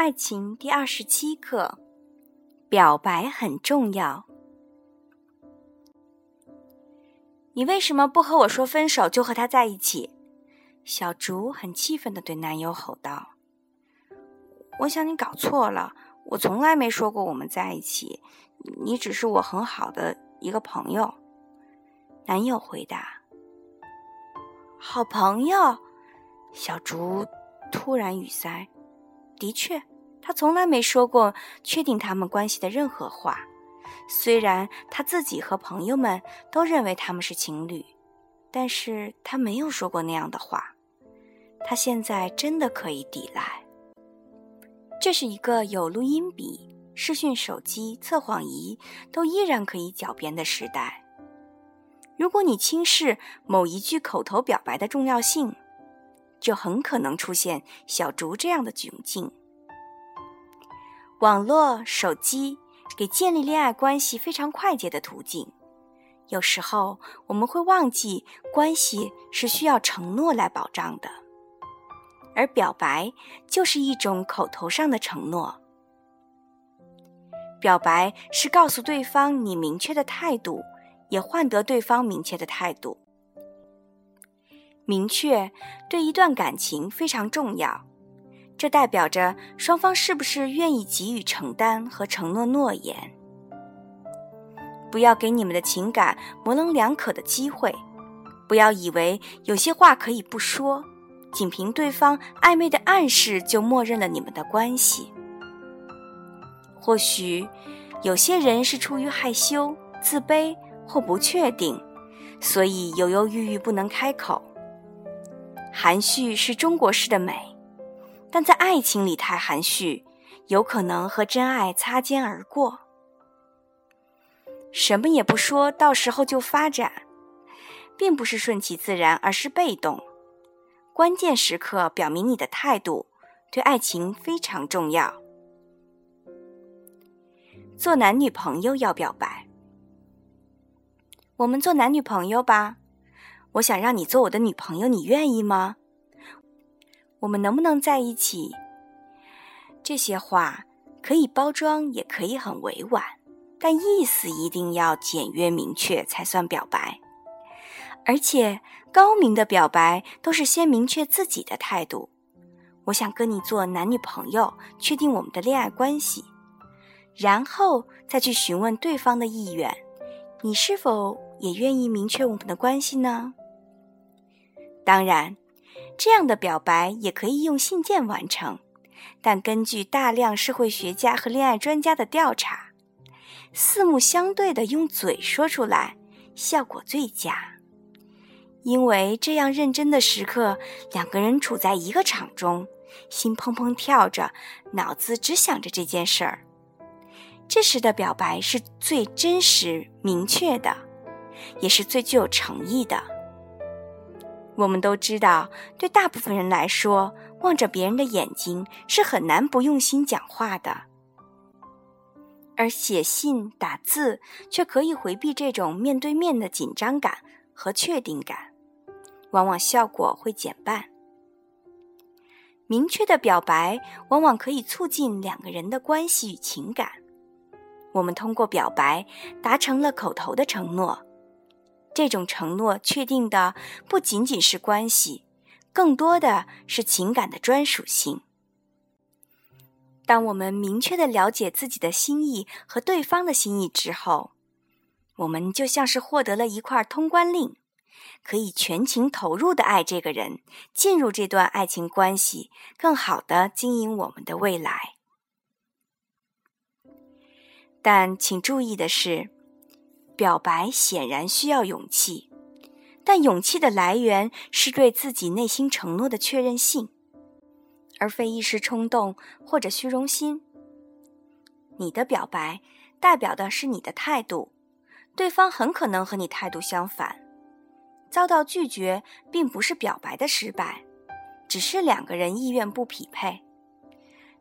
爱情第二十七课：表白很重要。你为什么不和我说分手就和他在一起？小竹很气愤的对男友吼道：“我想你搞错了，我从来没说过我们在一起，你只是我很好的一个朋友。”男友回答：“好朋友。”小竹突然语塞。的确，他从来没说过确定他们关系的任何话。虽然他自己和朋友们都认为他们是情侣，但是他没有说过那样的话。他现在真的可以抵赖。这是一个有录音笔、视讯手机、测谎仪都依然可以狡辩的时代。如果你轻视某一句口头表白的重要性，就很可能出现小竹这样的窘境。网络、手机给建立恋爱关系非常快捷的途径，有时候我们会忘记关系是需要承诺来保障的，而表白就是一种口头上的承诺。表白是告诉对方你明确的态度，也换得对方明确的态度。明确对一段感情非常重要，这代表着双方是不是愿意给予承担和承诺诺言。不要给你们的情感模棱两可的机会，不要以为有些话可以不说，仅凭对方暧昧的暗示就默认了你们的关系。或许有些人是出于害羞、自卑或不确定，所以犹犹豫豫不能开口。含蓄是中国式的美，但在爱情里太含蓄，有可能和真爱擦肩而过。什么也不说，到时候就发展，并不是顺其自然，而是被动。关键时刻表明你的态度，对爱情非常重要。做男女朋友要表白，我们做男女朋友吧。我想让你做我的女朋友，你愿意吗？我们能不能在一起？这些话可以包装，也可以很委婉，但意思一定要简约明确才算表白。而且高明的表白都是先明确自己的态度。我想跟你做男女朋友，确定我们的恋爱关系，然后再去询问对方的意愿。你是否也愿意明确我们的关系呢？当然，这样的表白也可以用信件完成，但根据大量社会学家和恋爱专家的调查，四目相对的用嘴说出来效果最佳，因为这样认真的时刻，两个人处在一个场中，心砰砰跳着，脑子只想着这件事儿，这时的表白是最真实、明确的，也是最具有诚意的。我们都知道，对大部分人来说，望着别人的眼睛是很难不用心讲话的。而写信打字却可以回避这种面对面的紧张感和确定感，往往效果会减半。明确的表白往往可以促进两个人的关系与情感。我们通过表白达成了口头的承诺。这种承诺确定的不仅仅是关系，更多的是情感的专属性。当我们明确的了解自己的心意和对方的心意之后，我们就像是获得了一块通关令，可以全情投入的爱这个人，进入这段爱情关系，更好的经营我们的未来。但请注意的是。表白显然需要勇气，但勇气的来源是对自己内心承诺的确认性，而非一时冲动或者虚荣心。你的表白代表的是你的态度，对方很可能和你态度相反。遭到拒绝并不是表白的失败，只是两个人意愿不匹配。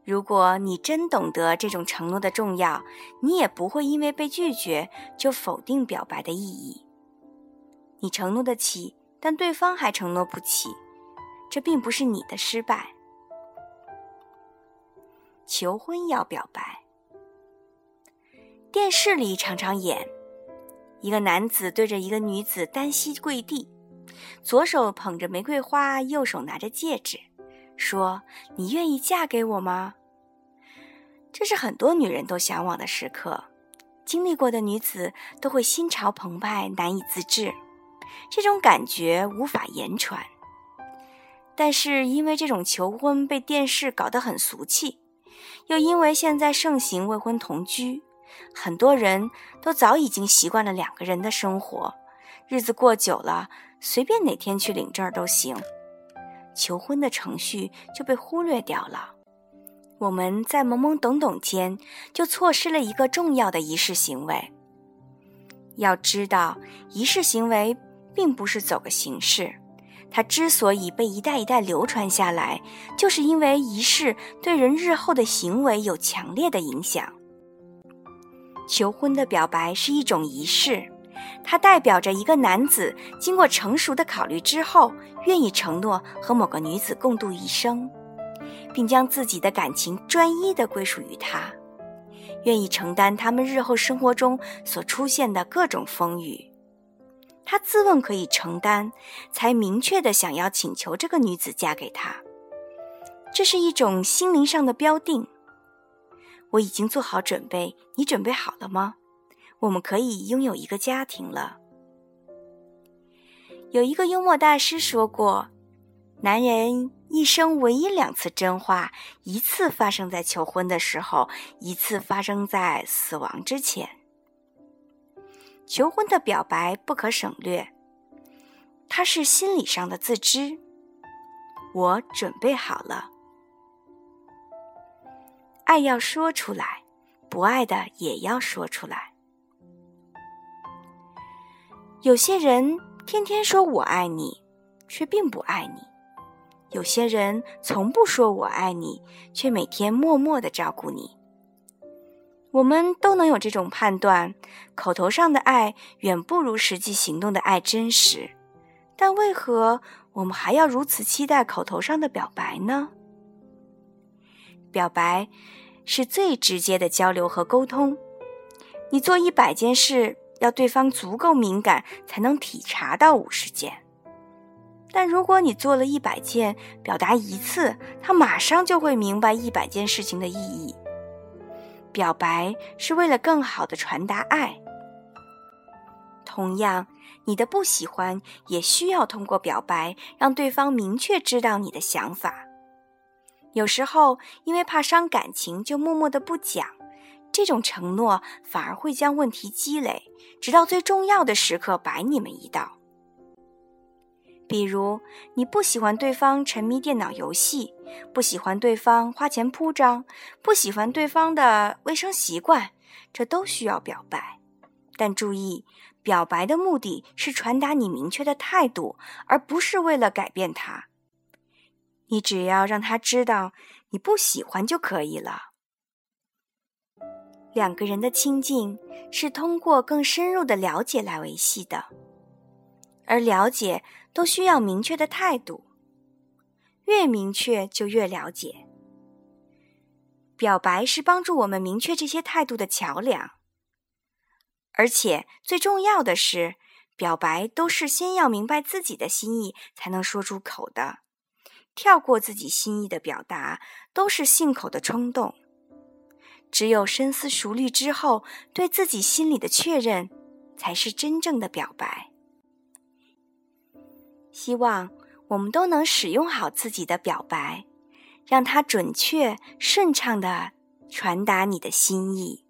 如果你真懂得这种承诺的重要，你也不会因为被拒绝就否定表白的意义。你承诺得起，但对方还承诺不起，这并不是你的失败。求婚要表白。电视里常常演，一个男子对着一个女子单膝跪地，左手捧着玫瑰花，右手拿着戒指，说：“你愿意嫁给我吗？”这是很多女人都向往的时刻，经历过的女子都会心潮澎湃，难以自制。这种感觉无法言传。但是因为这种求婚被电视搞得很俗气，又因为现在盛行未婚同居，很多人都早已经习惯了两个人的生活，日子过久了，随便哪天去领证都行，求婚的程序就被忽略掉了。我们在懵懵懂懂间，就错失了一个重要的仪式行为。要知道，仪式行为并不是走个形式。它之所以被一代一代流传下来，就是因为仪式对人日后的行为有强烈的影响。求婚的表白是一种仪式，它代表着一个男子经过成熟的考虑之后，愿意承诺和某个女子共度一生，并将自己的感情专一的归属于他，愿意承担他们日后生活中所出现的各种风雨。他自问可以承担，才明确的想要请求这个女子嫁给他。这是一种心灵上的标定。我已经做好准备，你准备好了吗？我们可以拥有一个家庭了。有一个幽默大师说过：“男人一生唯一两次真话，一次发生在求婚的时候，一次发生在死亡之前。”求婚的表白不可省略，它是心理上的自知。我准备好了，爱要说出来，不爱的也要说出来。有些人天天说我爱你，却并不爱你；有些人从不说我爱你，却每天默默的照顾你。我们都能有这种判断：口头上的爱远不如实际行动的爱真实。但为何我们还要如此期待口头上的表白呢？表白是最直接的交流和沟通。你做一百件事，要对方足够敏感，才能体察到五十件。但如果你做了一百件，表达一次，他马上就会明白一百件事情的意义。表白是为了更好的传达爱。同样，你的不喜欢也需要通过表白让对方明确知道你的想法。有时候，因为怕伤感情，就默默的不讲。这种承诺反而会将问题积累，直到最重要的时刻摆你们一道。比如，你不喜欢对方沉迷电脑游戏，不喜欢对方花钱铺张，不喜欢对方的卫生习惯，这都需要表白。但注意，表白的目的是传达你明确的态度，而不是为了改变他。你只要让他知道你不喜欢就可以了。两个人的亲近是通过更深入的了解来维系的。而了解都需要明确的态度，越明确就越了解。表白是帮助我们明确这些态度的桥梁，而且最重要的是，表白都是先要明白自己的心意才能说出口的，跳过自己心意的表达都是信口的冲动。只有深思熟虑之后，对自己心里的确认，才是真正的表白。希望我们都能使用好自己的表白，让它准确、顺畅的传达你的心意。